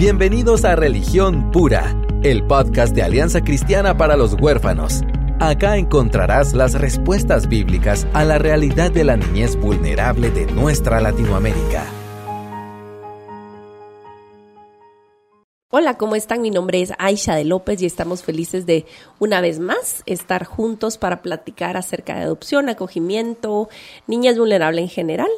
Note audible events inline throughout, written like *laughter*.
Bienvenidos a Religión Pura, el podcast de Alianza Cristiana para los Huérfanos. Acá encontrarás las respuestas bíblicas a la realidad de la niñez vulnerable de nuestra Latinoamérica. Hola, ¿cómo están? Mi nombre es Aisha de López y estamos felices de una vez más estar juntos para platicar acerca de adopción, acogimiento, niñas vulnerables en general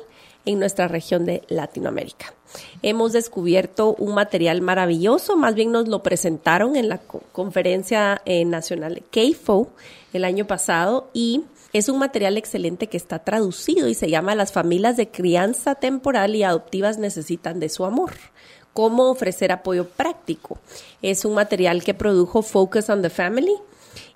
en nuestra región de Latinoamérica. Hemos descubierto un material maravilloso, más bien nos lo presentaron en la conferencia eh, nacional KFO el año pasado y es un material excelente que está traducido y se llama Las familias de crianza temporal y adoptivas necesitan de su amor cómo ofrecer apoyo práctico. Es un material que produjo Focus on the Family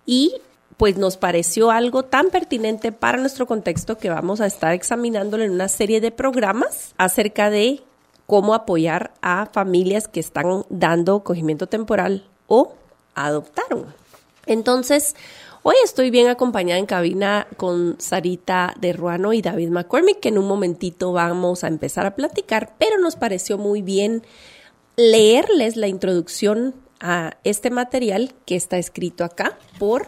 y pues nos pareció algo tan pertinente para nuestro contexto que vamos a estar examinándolo en una serie de programas acerca de cómo apoyar a familias que están dando acogimiento temporal o adoptaron. Entonces, Hoy estoy bien acompañada en cabina con Sarita de Ruano y David McCormick, que en un momentito vamos a empezar a platicar, pero nos pareció muy bien leerles la introducción a este material que está escrito acá por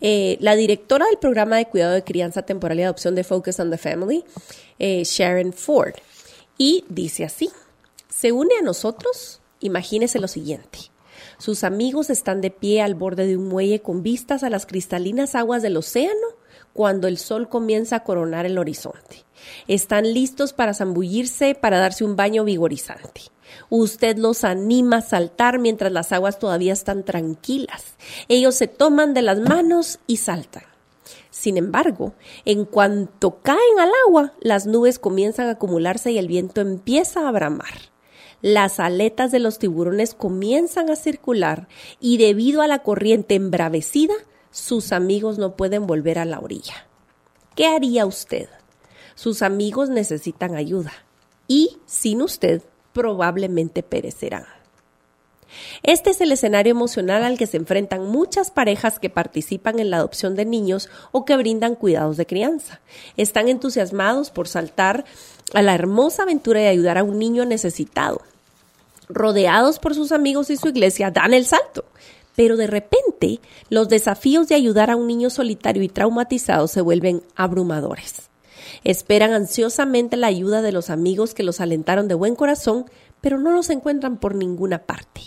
eh, la directora del programa de cuidado de crianza temporal y adopción de Focus on the Family, eh, Sharon Ford. Y dice así, se une a nosotros, imagínese lo siguiente. Sus amigos están de pie al borde de un muelle con vistas a las cristalinas aguas del océano cuando el sol comienza a coronar el horizonte. Están listos para zambullirse, para darse un baño vigorizante. Usted los anima a saltar mientras las aguas todavía están tranquilas. Ellos se toman de las manos y saltan. Sin embargo, en cuanto caen al agua, las nubes comienzan a acumularse y el viento empieza a bramar las aletas de los tiburones comienzan a circular y debido a la corriente embravecida, sus amigos no pueden volver a la orilla. ¿Qué haría usted? Sus amigos necesitan ayuda y sin usted probablemente perecerán. Este es el escenario emocional al que se enfrentan muchas parejas que participan en la adopción de niños o que brindan cuidados de crianza. Están entusiasmados por saltar a la hermosa aventura de ayudar a un niño necesitado. Rodeados por sus amigos y su iglesia, dan el salto. Pero de repente, los desafíos de ayudar a un niño solitario y traumatizado se vuelven abrumadores. Esperan ansiosamente la ayuda de los amigos que los alentaron de buen corazón, pero no los encuentran por ninguna parte.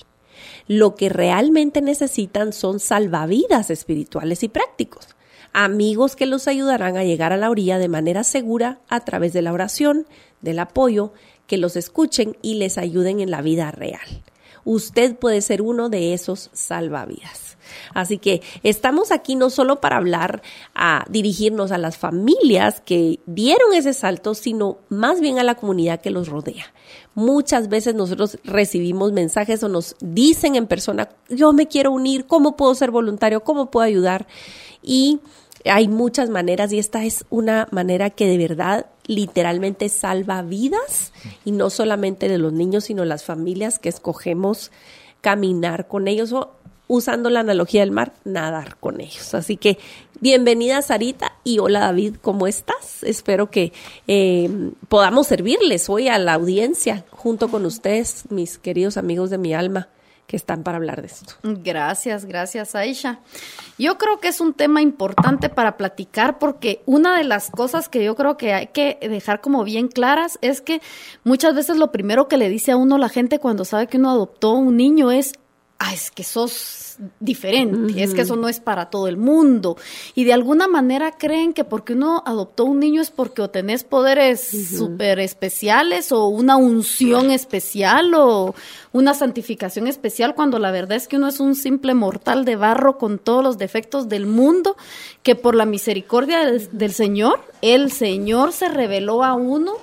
Lo que realmente necesitan son salvavidas espirituales y prácticos amigos que los ayudarán a llegar a la orilla de manera segura a través de la oración, del apoyo, que los escuchen y les ayuden en la vida real. Usted puede ser uno de esos salvavidas. Así que estamos aquí no solo para hablar, a dirigirnos a las familias que dieron ese salto, sino más bien a la comunidad que los rodea. Muchas veces nosotros recibimos mensajes o nos dicen en persona, yo me quiero unir, ¿cómo puedo ser voluntario? ¿Cómo puedo ayudar? Y hay muchas maneras y esta es una manera que de verdad literalmente salva vidas y no solamente de los niños, sino las familias que escogemos caminar con ellos o usando la analogía del mar, nadar con ellos. Así que bienvenida Sarita y hola David, ¿cómo estás? Espero que eh, podamos servirles hoy a la audiencia junto con ustedes, mis queridos amigos de mi alma que están para hablar de esto. Gracias, gracias Aisha. Yo creo que es un tema importante para platicar porque una de las cosas que yo creo que hay que dejar como bien claras es que muchas veces lo primero que le dice a uno la gente cuando sabe que uno adoptó un niño es, ah, es que sos diferente, es que eso no es para todo el mundo. Y de alguna manera creen que porque uno adoptó un niño es porque o tenés poderes súper especiales o una unción especial o una santificación especial, cuando la verdad es que uno es un simple mortal de barro con todos los defectos del mundo, que por la misericordia del, Señor, el Señor se reveló a uno.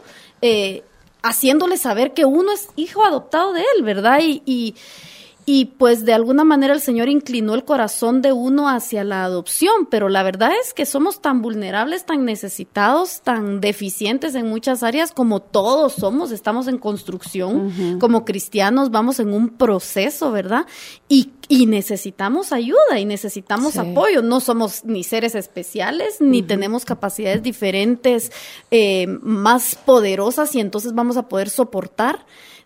Eh, haciéndole saber que uno es hijo adoptado de él, ¿verdad? y y pues de alguna manera el Señor inclinó el corazón de uno hacia la adopción, pero la verdad es que somos tan vulnerables, tan necesitados, tan deficientes en muchas áreas como todos somos, estamos en construcción, como cristianos vamos en un proceso, ¿verdad? Y, y necesitamos ayuda y necesitamos apoyo, no somos ni seres especiales, ni tenemos capacidades diferentes, eh, más poderosas y entonces vamos a poder soportar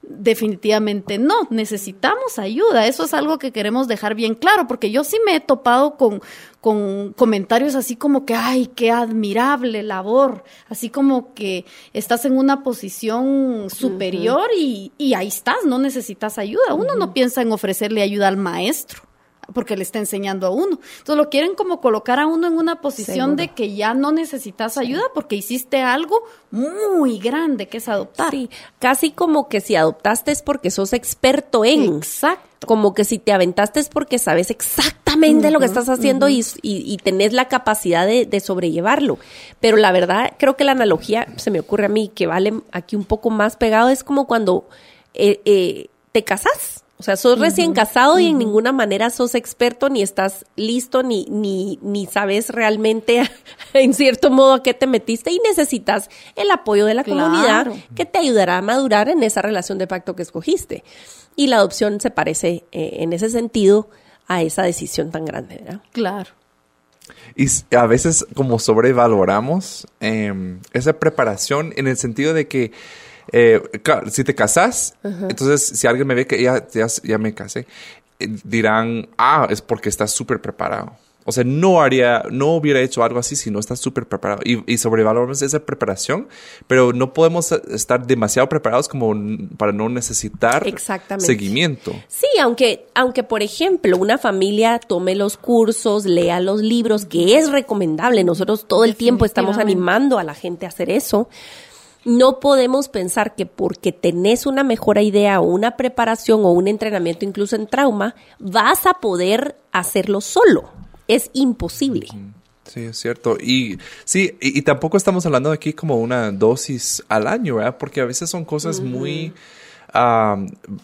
Definitivamente no, necesitamos ayuda. Eso es algo que queremos dejar bien claro, porque yo sí me he topado con, con comentarios así como que, ay, qué admirable labor, así como que estás en una posición superior y, y, ahí estás, no necesitas ayuda. Uno no piensa en ofrecerle ayuda al maestro porque le está enseñando a uno. Entonces lo quieren como colocar a uno en una posición de que ya no necesitas ayuda porque hiciste algo muy grande que es adoptar. Sí, casi como que si adoptaste es porque sos experto en. Exacto. Como que si te aventaste es porque sabes exactamente lo que estás haciendo y, y, tenés la capacidad de, sobrellevarlo. Pero la verdad, creo que la analogía, se me ocurre a mí, que vale aquí un poco más pegado, es como cuando eh, eh, te casas o sea, sos recién casado y en ninguna manera sos experto, ni estás listo, ni, ni, ni sabes realmente *laughs* en cierto modo a qué te metiste y necesitas el apoyo de la comunidad que te ayudará a madurar en esa relación de pacto que escogiste. Y la adopción se parece eh, en ese sentido a esa decisión tan grande, ¿verdad? Claro. Y a veces como sobrevaloramos em, esa preparación en el sentido de que eh, si te casas, entonces si alguien me ve que ya, ya, me casé, eh, dirán, ah, es porque estás súper preparado. O sea, no haría, no hubiera hecho algo así si no estás súper preparado. Y, y sobrevaloramos esa preparación, pero no podemos estar demasiado preparados como para no necesitar seguimiento. Sí, aunque, aunque por ejemplo una familia tome los cursos, lea los libros, que es recomendable. Nosotros todo el tiempo estamos animando a la gente a hacer eso no podemos pensar que porque tenés una mejor idea o una preparación o un entrenamiento incluso en trauma, vas a poder hacerlo solo. Es imposible. Sí, es cierto. Y sí, y, tampoco estamos hablando aquí como una dosis al año, ¿verdad? Porque a veces son cosas muy...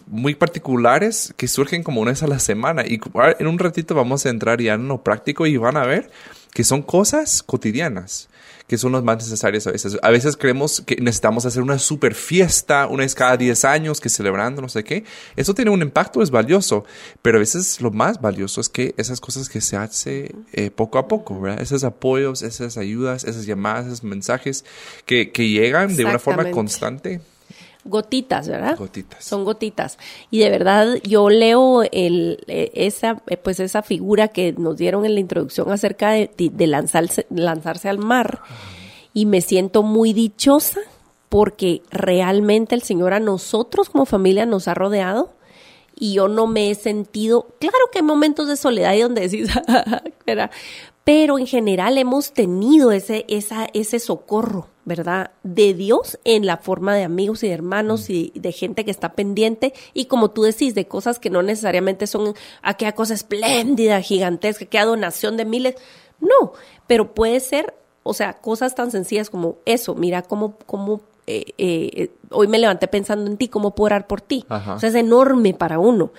muy particulares que surgen como una vez a la semana. Y en un ratito vamos a entrar ya en lo práctico y van a ver que son cosas cotidianas que son los más necesarios a veces. A veces creemos que necesitamos hacer una super fiesta una vez cada 10 años, que celebrando no sé qué. Eso tiene un impacto, es valioso, pero a veces lo más valioso es que esas cosas que se hace eh, poco a poco, ¿verdad? Esos apoyos, esas ayudas, esas llamadas, esos mensajes que, que llegan de una forma constante gotitas, ¿verdad? Gotitas. Son gotitas. Y de verdad yo leo el, eh, esa, eh, pues esa figura que nos dieron en la introducción acerca de, de lanzarse, lanzarse al mar y me siento muy dichosa porque realmente el Señor a nosotros como familia nos ha rodeado y yo no me he sentido, claro que hay momentos de soledad y donde decís, *laughs* pero en general hemos tenido ese, esa, ese socorro, ¿verdad? De Dios en la forma de amigos y de hermanos y de gente que está pendiente y como tú decís, de cosas que no necesariamente son aquella cosa espléndida, gigantesca, aquella donación de miles, no, pero puede ser, o sea, cosas tan sencillas como eso, mira cómo, cómo eh, eh, hoy me levanté pensando en ti, cómo puedo orar por ti. O sea, es enorme para uno.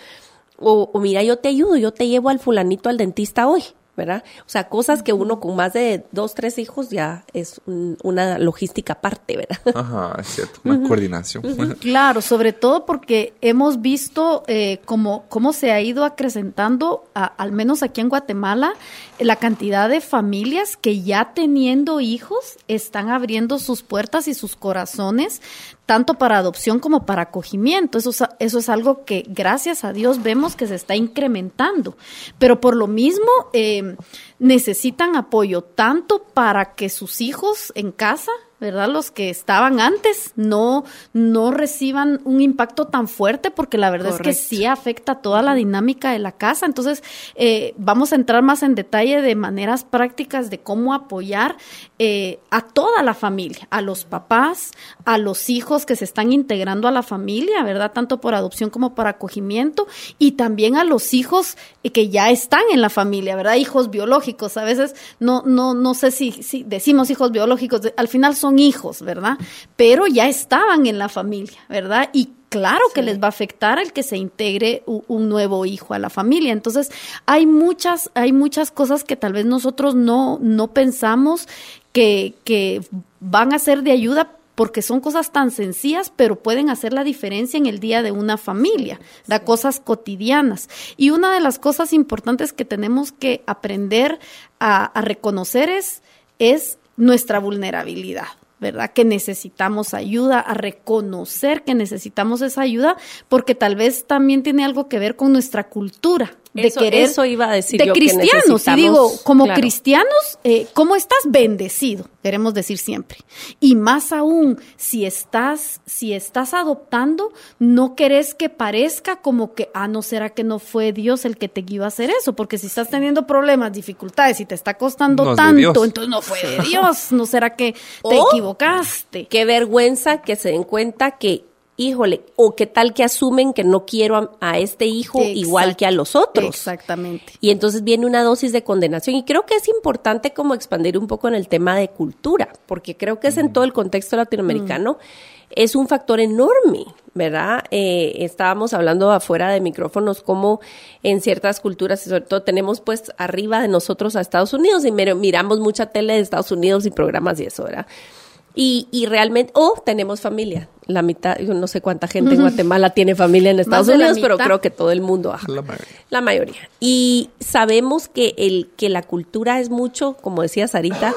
O, o, mira, yo te ayudo, yo te llevo al fulanito al dentista hoy. ¿Verdad? O sea, cosas que uno con más de dos, tres hijos ya es una logística aparte, ¿verdad? *laughs* Ajá, es cierto, una coordinación. *laughs* Claro, sobre todo porque hemos visto eh, cómo, cómo se ha ido acrecentando, al menos aquí en Guatemala, la cantidad de familias que ya teniendo hijos están abriendo sus puertas y sus corazones tanto para adopción como para acogimiento. Eso es, eso es algo que gracias a Dios vemos que se está incrementando. Pero por lo mismo eh, necesitan apoyo tanto para que sus hijos en casa ¿verdad? Los que estaban antes no, no reciban un impacto tan fuerte porque la verdad es que sí afecta toda la dinámica de la casa. Entonces, eh, vamos a entrar más en detalle de maneras prácticas de cómo apoyar eh, a toda la familia, a los papás, a los hijos que se están integrando a la familia, ¿verdad? Tanto por adopción como por acogimiento y también a los hijos que ya están en la familia, ¿verdad? Hijos biológicos. A veces no, no, no sé si, si decimos hijos biológicos, al final son hijos, ¿verdad? Pero ya estaban en la familia, ¿verdad? Y claro que les va a afectar el que se integre un, nuevo hijo a la familia. Entonces, hay muchas, hay muchas cosas que tal vez nosotros no, no pensamos que, que van a ser de ayuda porque son cosas tan sencillas, pero pueden hacer la diferencia en el día de una familia, da cosas cotidianas. Y una de las cosas importantes que tenemos que aprender a, a reconocer es, es nuestra vulnerabilidad. ¿Verdad? Que necesitamos ayuda, a reconocer que necesitamos esa ayuda, porque tal vez también tiene algo que ver con nuestra cultura de Eso- querer eso iba a decir de yo, que cristianos. Y digo como claro. cristianos eh, cómo estás bendecido queremos decir siempre. Y más aún si estás si estás adoptando no querés que parezca como que ah no será que no fue Dios el que te guió a hacer eso porque si estás teniendo problemas dificultades y te está costando No tanto Dios. entonces no fue de *laughs* Dios. No será que te equivocaste Qué vergüenza que se den cuenta que, híjole, o qué tal que asumen que no quiero a, a este hijo Exacto. igual que a los otros. exactamente Y entonces viene una dosis de condenación. Y creo que es importante como expandir un poco en el tema de cultura, porque creo que es en todo el contexto latinoamericano, es un factor enorme, ¿verdad? Eh, estábamos hablando afuera de micrófonos como en ciertas culturas, y sobre todo tenemos pues arriba de nosotros a Estados Unidos y mir- miramos mucha tele de Estados Unidos y programas y eso, ¿verdad? Y, y realmente, o tenemos familia. La mitad, yo no sé cuánta gente en Guatemala tiene familia en Estados Unidos, pero creo que todo el mundo. ajá. La mayoría. La mayoría. Y sabemos que, el, que la cultura es mucho, como decía Sarita,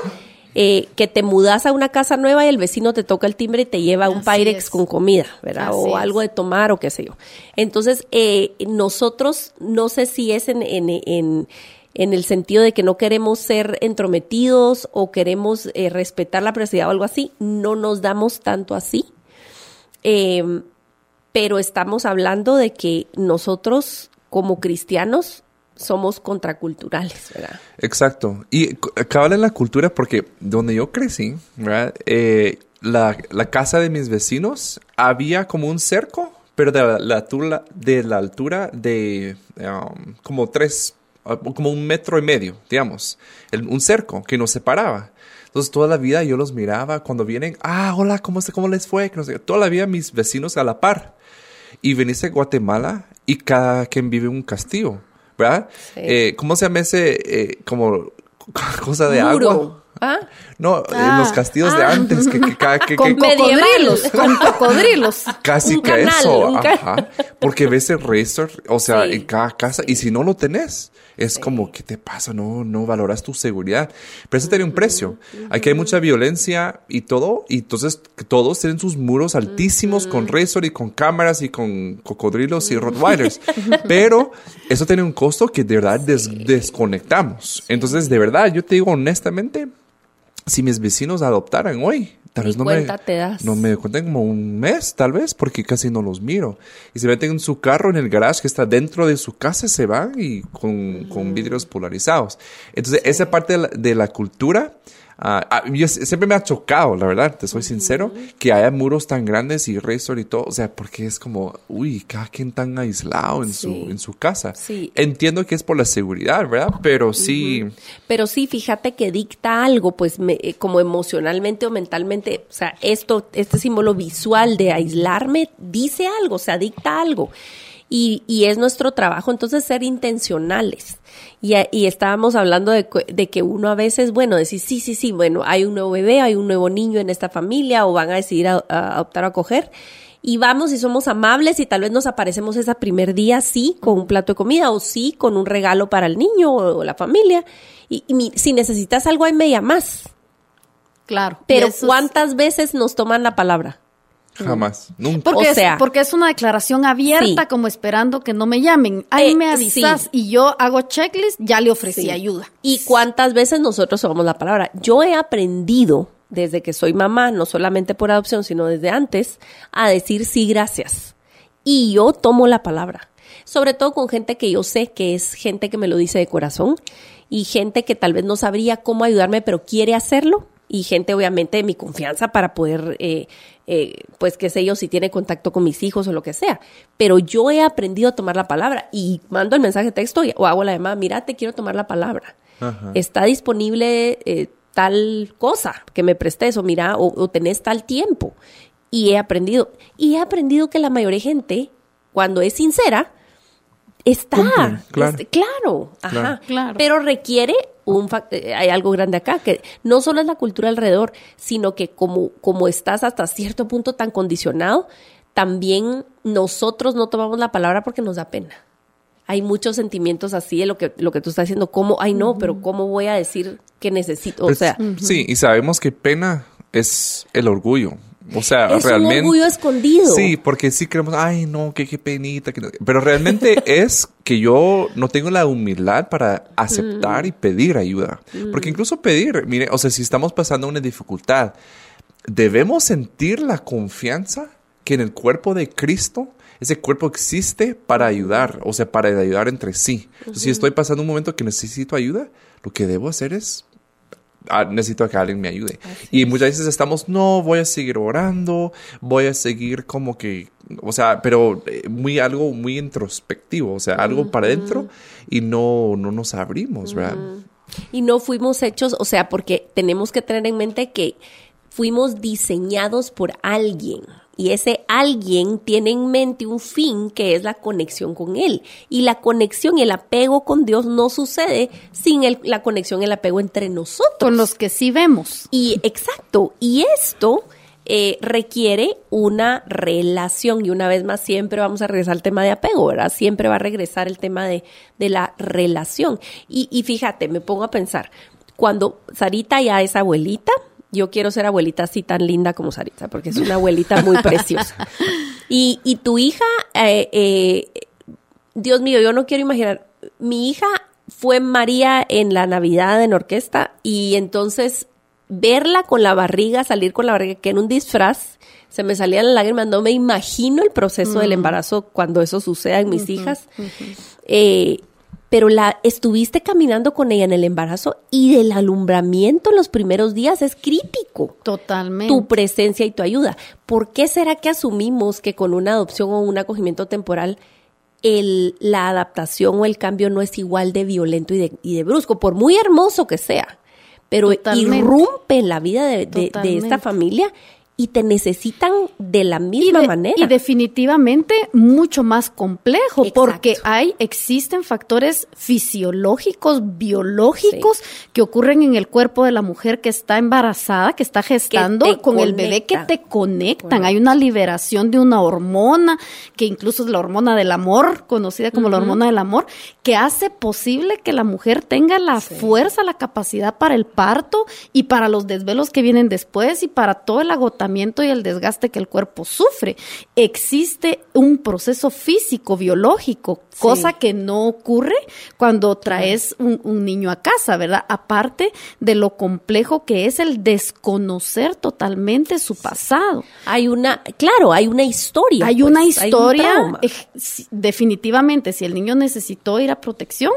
eh, que te mudas a una casa nueva y el vecino te toca el timbre y te lleva un Así Pyrex es. con comida, ¿verdad? Así o es. algo de tomar o qué sé yo. Entonces, eh, nosotros, no sé si es en, en, en, en el sentido de que no queremos ser entrometidos o queremos eh, respetar la privacidad o algo así, no nos damos tanto así. Eh, pero estamos hablando de que nosotros como cristianos somos contraculturales, ¿verdad? Exacto. Y cabal en la cultura, porque donde yo crecí, ¿verdad? Eh, la, la casa de mis vecinos había como un cerco, pero de la, la de la altura de um, como tres, como un metro y medio, digamos. El- un cerco que nos separaba. Entonces toda la vida yo los miraba cuando vienen, ah, hola, ¿cómo, se- cómo les fue? Que no sé. Toda la vida mis vecinos a la par. Y veniste a Guatemala y cada quien vive un castillo, ¿verdad? Sí. Eh, ¿Cómo se llama ese, eh, como *laughs* cosa de Muro. agua? ¿Ah? No, en Ah. los castillos de Ah. antes, que, que, que- *laughs* con que- cocodrilos con *laughs* cocodrilos casi un que canal, eso, ajá. Porque ves el racer, o sea, Sí. en cada casa, y si no lo tenés, es como, ¿qué te pasa? No, no valoras tu seguridad. Pero eso tiene un precio. Aquí hay mucha violencia y todo, y entonces todos tienen sus muros altísimos con razor y con cámaras y con cocodrilos y rottweilers. *laughs* Pero eso tiene un costo que de verdad des- desconectamos. Entonces, de verdad, yo te digo honestamente, si mis vecinos adoptaran hoy, tal vez no me, te das. no me cuenten como un mes, tal vez, porque casi no los miro. Y se meten en su carro en el garage que está dentro de su casa, se van y con, con vidrios polarizados. Entonces, esa parte de la, de la cultura, ah, ah, yo siempre me ha chocado, la verdad, te soy sincero, que haya muros tan grandes y razor y todo. O sea, porque es como, uy, cada quien tan aislado en, Sí. su, en su casa. Sí. Entiendo que es por la seguridad, ¿verdad? Pero sí. Pero sí, fíjate que dicta algo, pues me- eh, como emocionalmente o mentalmente, o sea, esto, este símbolo visual de aislarme dice algo, o sea, dicta algo. Y, y es nuestro trabajo entonces ser intencionales. Y, y estábamos hablando de, de que uno a veces, bueno, decir, sí, sí, sí, bueno, hay un nuevo bebé, hay un nuevo niño en esta familia o van a decidir a- a adoptar o acoger. Y vamos y somos amables y tal vez nos aparecemos ese primer día, sí, con un plato de comida o sí, con un regalo para el niño o, la familia. Y, y si necesitas algo, ahí me llamas. claro Pero es- ¿cuántas veces nos toman la palabra? Jamás, nunca. Porque, O es, sea- porque es una declaración abierta, Sí. como esperando que no me llamen. Ahí Eh, me avisas sí. y yo hago checklist, ya le ofrecí Sí. ayuda. ¿Y cuántas veces nosotros somos la palabra? Yo he aprendido desde que soy mamá, no solamente por adopción, sino desde antes, a decir sí, gracias. Y yo tomo la palabra. Sobre todo con gente que yo sé que es gente que me lo dice de corazón y gente que tal vez no sabría cómo ayudarme, pero quiere hacerlo. Y gente, obviamente, de mi confianza para poder, eh, eh, pues, qué sé yo, si tiene contacto con mis hijos o lo que sea. Pero yo he aprendido a tomar la palabra y mando el mensaje de texto y- o hago la llamada, mira, te quiero tomar la palabra Ajá. está disponible eh, tal cosa que me prestes o mira o, o tenés tal tiempo y he aprendido y he aprendido que la mayoría de gente cuando es sincera está Cumple, claro. este, claro, ajá, Claro. Claro. pero requiere un eh, hay algo grande acá que no solo es la cultura alrededor sino que como como estás hasta cierto punto tan condicionado también nosotros no tomamos la palabra porque nos da pena. Hay muchos sentimientos así de lo que, lo que tú estás diciendo, cómo, ay no, pero cómo voy a decir que necesito, o Pues, sea, Sí, y sabemos que pena es el orgullo. O sea, es realmente. un orgullo escondido. Sí, porque sí creemos, ay, no, qué, qué penita. que no". Pero realmente *laughs* es que yo no tengo la humildad para aceptar y pedir ayuda. Porque incluso pedir, mire, o sea, si estamos pasando una dificultad, debemos sentir la confianza que en el cuerpo de Cristo ese cuerpo existe para ayudar, o sea, para ayudar entre sí. Entonces, si estoy pasando un momento que necesito ayuda, lo que debo hacer es ah, necesito que alguien me ayude. y muchas veces estamos, no, voy a seguir orando, voy a seguir como que, o sea, pero eh, muy algo muy introspectivo, o sea, algo para adentro y no, no nos abrimos, ¿verdad? Y no fuimos hechos, o sea, porque tenemos que tener en mente que fuimos diseñados por alguien. Y ese alguien tiene en mente un fin que es la conexión con Él. Y la conexión y el apego con Dios no sucede sin el- la conexión y el apego entre nosotros. Con los que sí vemos. Y exacto, y esto eh, requiere una relación y una vez más siempre vamos a regresar al tema de apego, ¿verdad? Siempre va a regresar el tema de, de la relación. Y, y fíjate, me pongo a pensar, cuando Sarita ya es abuelita, yo quiero ser abuelita así tan linda como Sarita, porque es una abuelita muy *laughs* preciosa. Y, y tu hija, eh, eh, Dios mío, yo no quiero imaginar, mi hija fue María en la Navidad en orquesta y entonces verla con la barriga, salir con la barriga, que en un disfraz, se me salían las lágrimas, no me imagino el proceso del embarazo cuando eso suceda en mis hijas. Eh, pero la estuviste caminando con ella en el embarazo y el alumbramiento en los primeros días es crítico Totalmente. tu presencia y tu ayuda. ¿Por qué será que asumimos que con una adopción o un acogimiento temporal el, la adaptación o el cambio no es igual de violento y de, y de brusco, por muy hermoso que sea? Pero Totalmente. irrumpe en la vida de, de- de esta familia y te necesitan de la y, misma de- manera. y definitivamente mucho más complejo Exacto. porque hay existen factores fisiológicos biológicos que ocurren en el cuerpo de la mujer que está embarazada que está gestando con el bebé que te conectan. Hay una liberación de una hormona que incluso es la hormona del amor conocida como la hormona del amor que hace posible que la mujer tenga la fuerza la capacidad para el parto y para los desvelos que vienen después y para todo el agotamiento y el desgaste que el cuerpo sufre. Existe un proceso físico, biológico, cosa que no ocurre cuando traes un, un niño a casa, ¿verdad? Aparte de lo complejo que es el desconocer totalmente su pasado. Hay una, claro, hay una historia. Hay pues, una un historia, eh, definitivamente, si el niño necesitó ir a protección,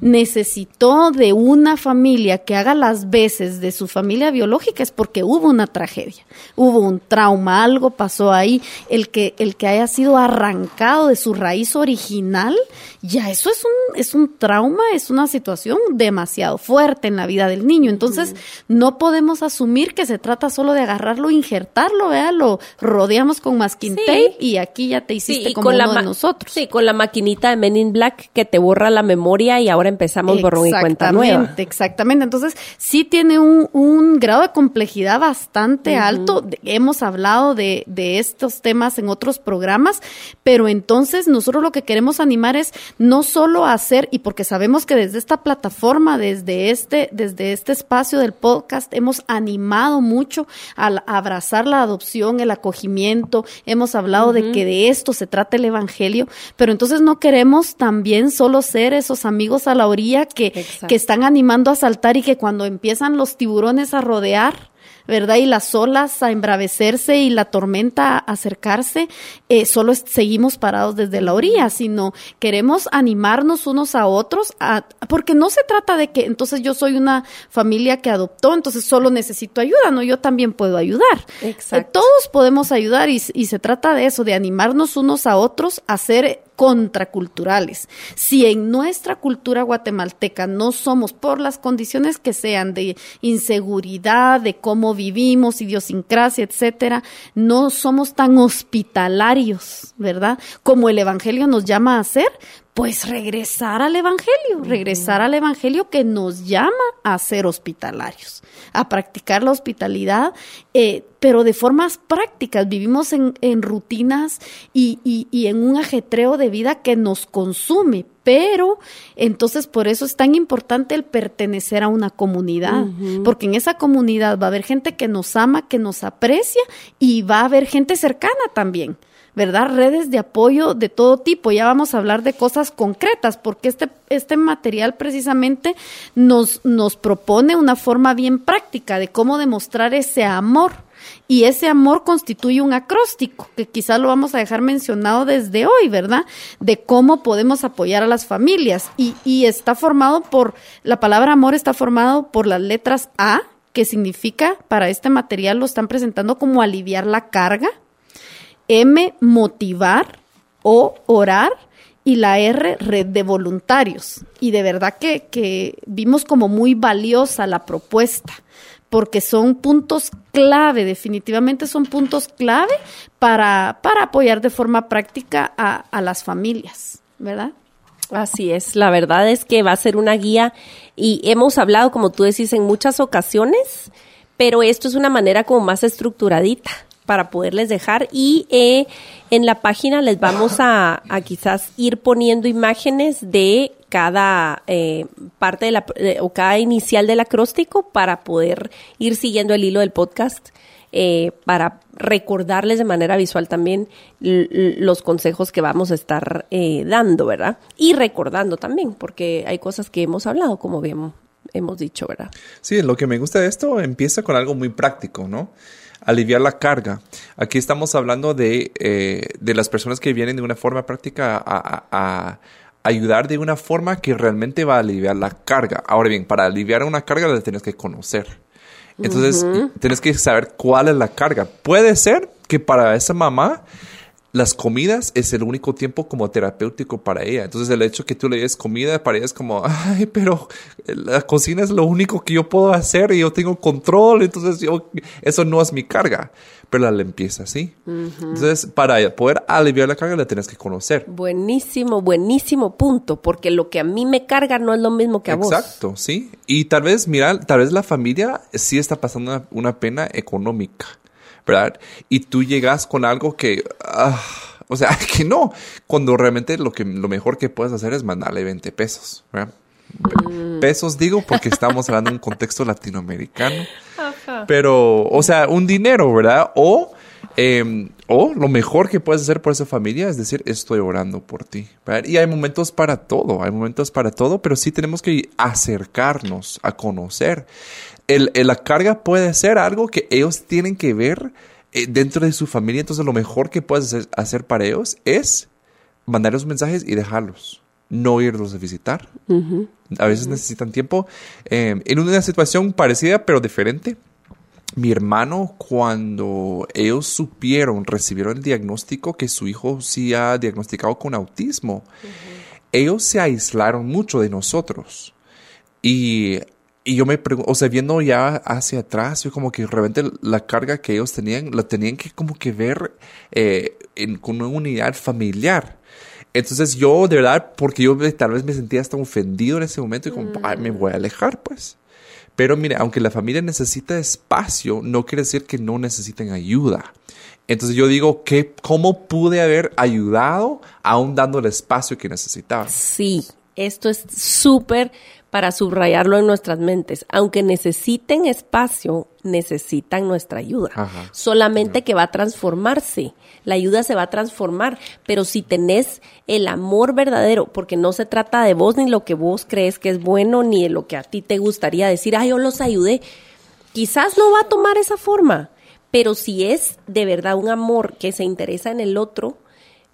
necesitó de una familia que haga las veces de su familia biológica, es porque hubo una tragedia, hubo un trauma, algo pasó ahí, el que, el que haya sido arrancado de su raíz original, ya eso es un, es un trauma, es una situación demasiado fuerte en la vida del niño. Entonces, no podemos asumir que se trata solo de agarrarlo, injertarlo, vea, lo rodeamos con masking Sí. tape y aquí ya te hiciste como uno de ma- nosotros. Sí, con la maquinita de Men in Black que te borra la memoria y ahora empezamos borrón y cuenta nueva. Exactamente, exactamente. Entonces, sí tiene un, un grado de complejidad bastante alto. Hemos hablado de, de estos temas en otros programas, pero entonces nosotros lo que queremos animar es no solo hacer, y porque sabemos que desde esta plataforma, desde este, desde este espacio del podcast, hemos animado mucho al abrazar la adopción, el acogimiento, hemos hablado de que de esto se trata el evangelio, pero entonces no queremos también solo ser esos amigos a la orilla que, Exacto. que están animando a saltar y que cuando empiezan los tiburones a rodear, ¿verdad? Y las olas a embravecerse y la tormenta a acercarse, eh, solo seguimos parados desde la orilla, sino queremos animarnos unos a otros, a- porque no se trata de que entonces yo soy una familia que adoptó, entonces solo necesito ayuda, no, yo también puedo ayudar. Exacto. Eh, todos podemos ayudar y, y se trata de eso, de animarnos unos a otros a ser contraculturales. Si en nuestra cultura guatemalteca no somos por las condiciones que sean de inseguridad, de cómo vivimos, idiosincrasia, etcétera, no somos tan hospitalarios, ¿verdad? Como el evangelio nos llama a ser, pues regresar al Evangelio, regresar al Evangelio que nos llama a ser hospitalarios, a practicar la hospitalidad, eh, pero de formas prácticas. Vivimos en, rutinas y, y, en un ajetreo de vida que nos consume, pero entonces por eso es tan importante el pertenecer a una comunidad, porque en esa comunidad va a haber gente que nos ama, que nos aprecia y va a haber gente cercana también. ¿Verdad? Redes de apoyo de todo tipo. Ya vamos a hablar de cosas concretas, porque este, este material precisamente nos, nos propone una forma bien práctica de cómo demostrar ese amor. Y ese amor constituye un acróstico, que quizás lo vamos a dejar mencionado desde hoy, ¿verdad? De cómo podemos apoyar a las familias. Y, y está formado por, la palabra amor está formado por las letras A, que significa, para este material lo están presentando como aliviar la carga, M, motivar o orar y la R, red de voluntarios. Y de verdad que, que vimos como muy valiosa la propuesta porque son puntos clave, definitivamente son puntos clave para, para apoyar de forma práctica a, a, las familias, ¿verdad? Así es, la verdad es que va a ser una guía y hemos hablado, como tú decís, en muchas ocasiones, pero esto es una manera como más estructuradita para poderles dejar y eh, en la página les vamos a, quizás ir poniendo imágenes de cada eh, parte de la, o cada inicial del acróstico para poder ir siguiendo el hilo del podcast. Eh, para recordarles de manera visual también los consejos que vamos a estar dando, ¿verdad? Y recordando también, porque hay cosas que hemos hablado, como bien hemos dicho, ¿verdad? Sí, lo que me gusta de esto empieza con algo muy práctico, ¿no? Aliviar la carga. Aquí estamos hablando de, eh, de las personas que vienen de una forma práctica a, ayudar de una forma que realmente va a aliviar la carga. Ahora bien, para aliviar una carga la tienes que conocer. Entonces, tienes que saber cuál es la carga. Puede ser que para esa mamá las comidas es el único tiempo como terapéutico para ella. Entonces el hecho que tú le des comida para ella es como, *laughs* ay, pero la cocina es lo único que yo puedo hacer y yo tengo control, entonces yo, eso no es mi carga. Pero la limpieza sí. Entonces, para poder aliviar la carga la tienes que conocer. Buenísimo, buenísimo punto, porque lo que a mí me carga no es lo mismo que a vos. Exacto, sí. Y tal vez, mira, tal vez la familia sí está pasando una pena económica. ¿Verdad? Y tú llegas con algo que, ah, o sea, *laughs* que no, cuando realmente lo, que, lo mejor que puedes hacer es mandarle 20 pesos, ¿verdad? Mm. Pesos digo porque estamos hablando de un contexto latinoamericano. Pero, o sea, un dinero, ¿verdad? O, em, o lo mejor que puedes hacer por esa familia es decir, estoy orando por ti. ¿verdad? Y hay momentos para todo, hay momentos para todo, pero sí tenemos que acercarnos a conocer el, la carga puede ser algo que ellos tienen que ver eh, dentro de su familia. Entonces, lo mejor que puedes hacer, para ellos es mandarles mensajes y dejarlos. No irlos a visitar. A veces necesitan tiempo. Em, en una situación parecida, pero diferente, mi hermano, cuando ellos supieron, recibieron el diagnóstico que su hijo sí ha diagnosticado con autismo, ellos se aislaron mucho de nosotros. Y y yo me pregunto, o sea, viendo ya hacia atrás, yo como que realmente la carga que ellos tenían, la tenían que como que ver eh, en, con una unidad familiar. Entonces yo, de verdad, porque yo tal vez me sentía hasta ofendido en ese momento y como, Ay, me voy a alejar, pues. Pero mire, aunque la familia necesita espacio, no quiere decir que no necesiten ayuda. Entonces yo digo, que, ¿cómo pude haber ayudado aún dando el espacio que necesitaba? Sí, esto es súper para subrayarlo en nuestras mentes. Aunque necesiten espacio, necesitan nuestra ayuda. Solamente que va a transformarse. La ayuda se va a transformar. Pero si tenés el amor verdadero, porque no se trata de vos ni lo que vos crees que es bueno, ni de lo que a ti te gustaría decir, ah, yo los ayudé. Quizás no va a tomar esa forma. Pero si es de verdad un amor que se interesa en el otro,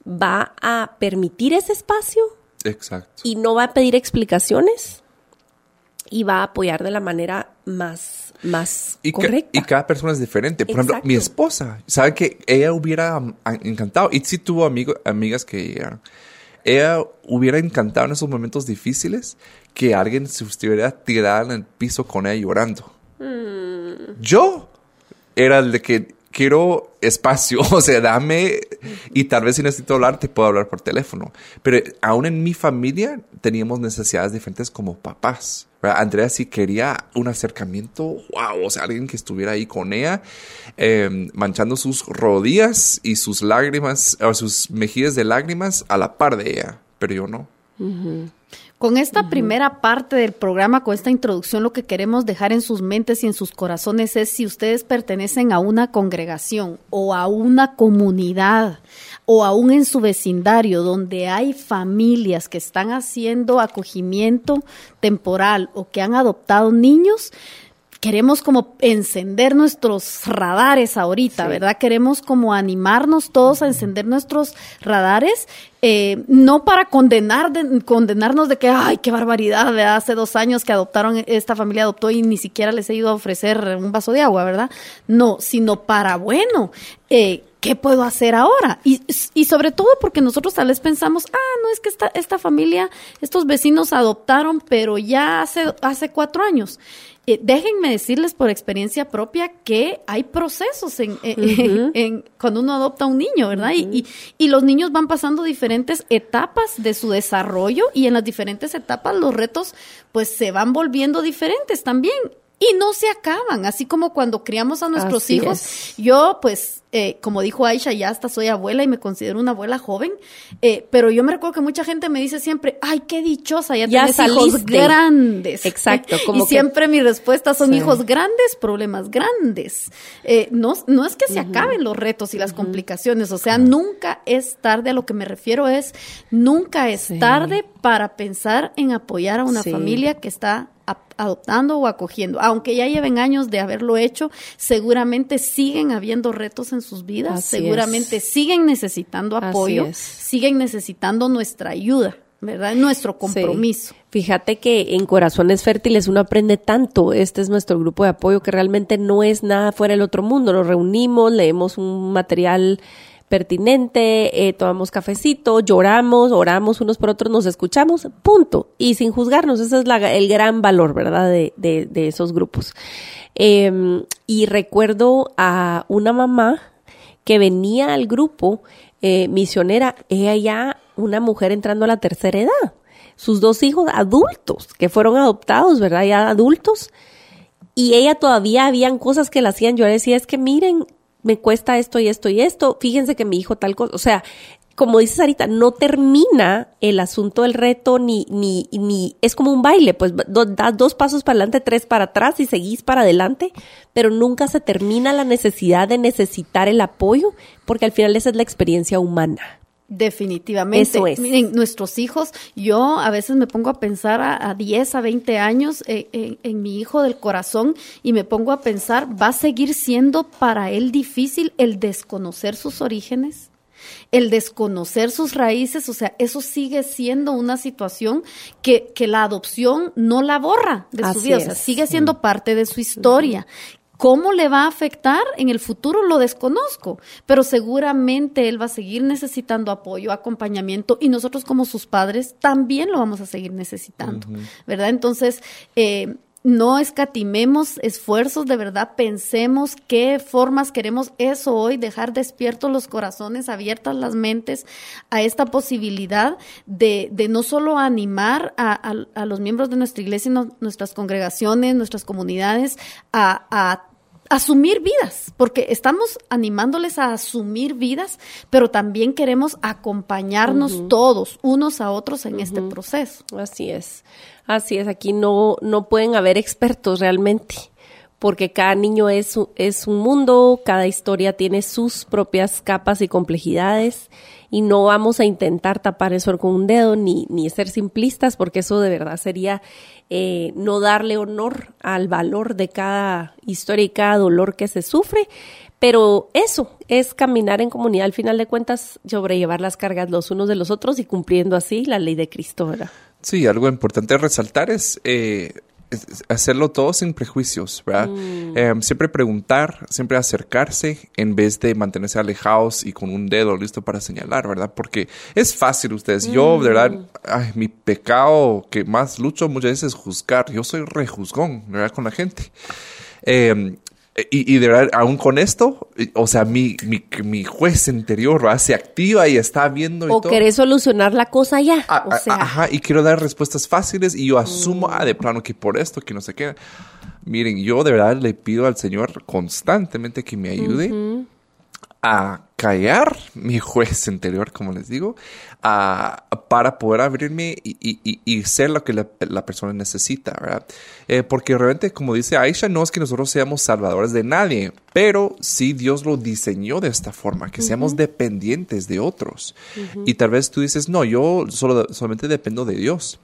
va a permitir ese espacio. Exacto. Y no va a pedir explicaciones y va a apoyar de la manera más, más correcta. y cada persona es diferente. Por ejemplo, mi esposa, sabe que ella hubiera encantado, y sí tuvo amigo, amigas que ella, ella hubiera encantado en esos momentos difíciles que alguien se estuviera tirada en el piso con ella llorando. Mm. Yo era el de que quiero espacio, *laughs* o sea, dame, y tal vez si necesito hablar, te puedo hablar por teléfono. Pero aún en mi familia teníamos necesidades diferentes como papás. Andrea sí quería un acercamiento, wow, o sea, alguien que estuviera ahí con ella, em, manchando sus rodillas y sus lágrimas, o sus mejillas de lágrimas a la par de ella, pero yo no. Con esta primera parte del programa, con esta introducción, lo que queremos dejar en sus mentes y en sus corazones es si ustedes pertenecen a una congregación o a una comunidad o aún en su vecindario donde hay familias que están haciendo acogimiento temporal o que han adoptado niños, queremos como encender nuestros radares ahorita, ¿verdad? Queremos como animarnos todos a encender nuestros radares, eh, no para condenar condenarnos de que, ay, qué barbaridad, ¿verdad? hace dos años que adoptaron, esta familia adoptó y ni siquiera les he ido a ofrecer un vaso de agua, ¿verdad? No, sino para, bueno, eh, ¿qué puedo hacer ahora? Y, y, sobre todo porque nosotros tal vez pensamos, ah, no es que esta, esta familia, estos vecinos adoptaron, pero ya hace, hace cuatro años. Eh, déjenme decirles por experiencia propia que hay procesos en, *laughs* en, cuando uno adopta a un niño, ¿verdad? y, y, los niños van pasando diferentes etapas de su desarrollo y en las diferentes etapas los retos pues se van volviendo diferentes también y no se acaban, así como cuando criamos a nuestros hijos. Yo, pues, eh, como dijo Aisha, ya hasta soy abuela y me considero una abuela joven, eh, pero yo me recuerdo que mucha gente me dice siempre, ay, qué dichosa, ya, tienes hijos grandes. Exacto. *laughs* Como y siempre mi respuesta son hijos grandes, problemas grandes. Eh, no, no es que se acaben los retos y las complicaciones, o sea, nunca es tarde, a lo que me refiero es, nunca es tarde para pensar en apoyar a una familia que está adoptando o acogiendo. Aunque ya lleven años de haberlo hecho, seguramente siguen habiendo retos en sus vidas, seguramente siguen necesitando apoyo, siguen necesitando nuestra ayuda. ¿verdad? Nuestro compromiso. Fíjate que en Corazones Fértiles uno aprende tanto. Este es nuestro grupo de apoyo que realmente no es nada fuera del otro mundo. Nos reunimos, leemos un material pertinente, eh, tomamos cafecito, lloramos, oramos unos por otros, nos escuchamos, punto. Y sin juzgarnos, ese es el gran valor, ¿verdad? De, de, esos grupos. Em, y recuerdo a una mamá que venía al grupo eh, misionera, ella ya una mujer entrando a la tercera edad, sus dos hijos adultos, que fueron adoptados, ¿verdad? Ya adultos. Y ella todavía habían cosas que la hacían llorar. Decía, es que miren, me cuesta esto y esto y esto, fíjense que mi hijo tal cosa, o sea, como dices ahorita, no termina el asunto del reto ni, ni, ni, es como un baile, pues das dos pasos para adelante, tres para atrás y seguís para adelante, pero nunca se termina la necesidad de necesitar el apoyo, porque al final esa es la experiencia humana. Definitivamente. Miren, nuestros hijos, yo a veces me pongo a pensar a, 10, a 20 años eh, en, mi hijo del corazón y me pongo a pensar, ¿va a seguir siendo para él difícil el desconocer sus orígenes? El desconocer sus raíces, o sea, eso sigue siendo una situación que, que la adopción no la borra de su vida, o sea, sigue siendo parte de su historia. ¿Cómo le va a afectar en el futuro? Lo desconozco, pero seguramente él va a seguir necesitando apoyo, acompañamiento y nosotros como sus padres también lo vamos a seguir necesitando, ¿verdad? Entonces, eh, no escatimemos esfuerzos, de verdad pensemos qué formas queremos eso hoy, dejar despiertos los corazones, abiertas las mentes a esta posibilidad de, de no solo animar a, los miembros de nuestra iglesia, nuestras congregaciones, nuestras comunidades a, a asumir vidas, porque estamos animándoles a asumir vidas, pero también queremos acompañarnos todos, unos a otros en este proceso. Así es, así es, aquí no, no pueden haber expertos realmente, porque cada niño es, es un mundo, cada historia tiene sus propias capas y complejidades y no vamos a intentar tapar eso con un dedo ni, ni ser simplistas porque eso de verdad sería eh, no darle honor al valor de cada historia y cada dolor que se sufre. Pero eso es caminar en comunidad, al final de cuentas, sobrellevar las cargas los unos de los otros y cumpliendo así la ley de Cristo, ¿verdad? Sí, algo importante resaltar es eh, hacerlo todo sin prejuicios, ¿verdad? Mm. Em, siempre preguntar, siempre acercarse en vez de mantenerse alejados y con un dedo listo para señalar, ¿verdad? Porque es fácil ustedes. Yo, de verdad, mm. mi pecado que más lucho muchas veces es juzgar. Yo soy rejuzgón, ¿verdad? Con la gente. Em, Y, y, de verdad, aún con esto, o sea, mi, mi, mi juez interior ¿verdad? se activa y está viendo. Y o querés solucionar la cosa ya. Ah, o ah, sea. Ajá, y quiero dar respuestas fáciles y yo asumo, Mm. ah, de plano que por esto, que no sé qué. Miren, yo de verdad le pido al Señor constantemente que me ayude a callar mi juez interior, como les digo, a- para poder abrirme y, y- y- y ser lo que la, la persona necesita, ¿verdad? Eh, porque realmente, como dice Aisha, no es que nosotros seamos salvadores de nadie, pero sí Dios lo diseñó de esta forma, que seamos dependientes de otros. Y tal vez tú dices, no, yo solo, solamente dependo de Dios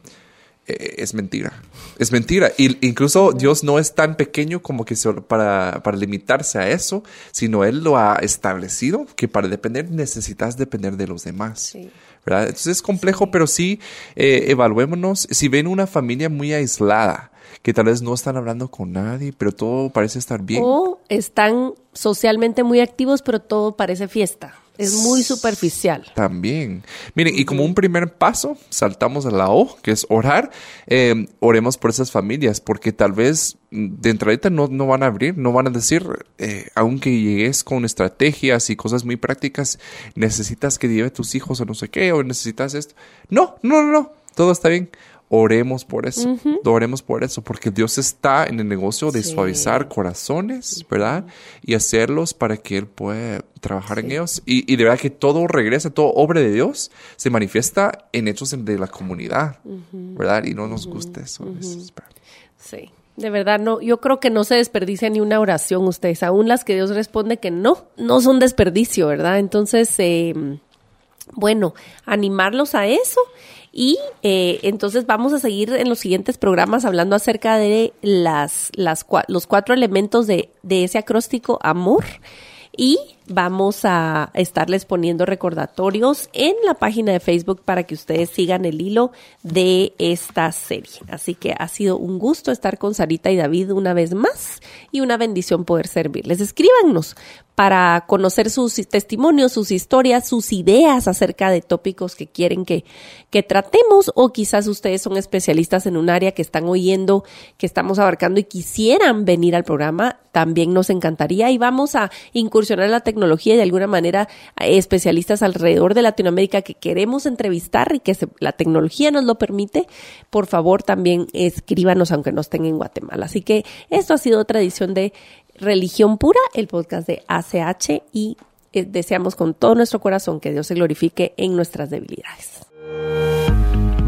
es mentira. Es mentira. Y incluso Dios no es tan pequeño como que solo para, para limitarse a eso, sino Él lo ha establecido que para depender necesitas depender de los demás. Sí. ¿verdad? Entonces es complejo, pero sí eh, evaluémonos. Si ven una familia muy aislada, que tal vez no están hablando con nadie, pero todo parece estar bien. O están socialmente muy activos, pero todo parece fiesta. Es muy superficial. También. Miren, y como un primer paso, saltamos a la O, que es orar. Eh, oremos por esas familias, porque tal vez mm, de entradita no, no van a abrir, no van a decir, eh, aunque llegues con estrategias y cosas muy prácticas, necesitas que lleve tus hijos o no sé qué, o necesitas esto. No, no, no, no, todo está bien. Oremos por eso, oremos por eso, porque Dios está en el negocio de Sí. suavizar corazones, ¿verdad? Y hacerlos para que Él pueda trabajar en ellos. Y, y de verdad que todo regresa, todo obra de Dios se manifiesta en hechos de la comunidad, ¿verdad? Y no nos gusta eso. a veces, ¿verdad? Sí. De verdad, no, yo creo que no se desperdicia ni una oración ustedes, aún las que Dios responde que no, no son desperdicio, ¿verdad? Entonces, eh, bueno, animarlos a eso y eh, entonces vamos a seguir en los siguientes programas hablando acerca de las, las, los cuatro elementos de, de ese acróstico amor y vamos a estarles poniendo recordatorios en la página de Facebook para que ustedes sigan el hilo de esta serie. Así que ha sido un gusto estar con Sarita y David una vez más y una bendición poder servirles. Escríbanos para conocer sus testimonios, sus historias, sus ideas acerca de tópicos que quieren que, que tratemos o quizás ustedes son especialistas en un área que están oyendo, que estamos abarcando y quisieran venir al programa, también nos encantaría y vamos a incursionar en la tecnología y de alguna manera especialistas alrededor de Latinoamérica que queremos entrevistar y que se- la tecnología nos lo permite, por favor también escríbanos aunque no estén en Guatemala. Así que esto ha sido otra edición de Religión Pura, el podcast de ACH y eh, deseamos con todo nuestro corazón que Dios se glorifique en nuestras debilidades.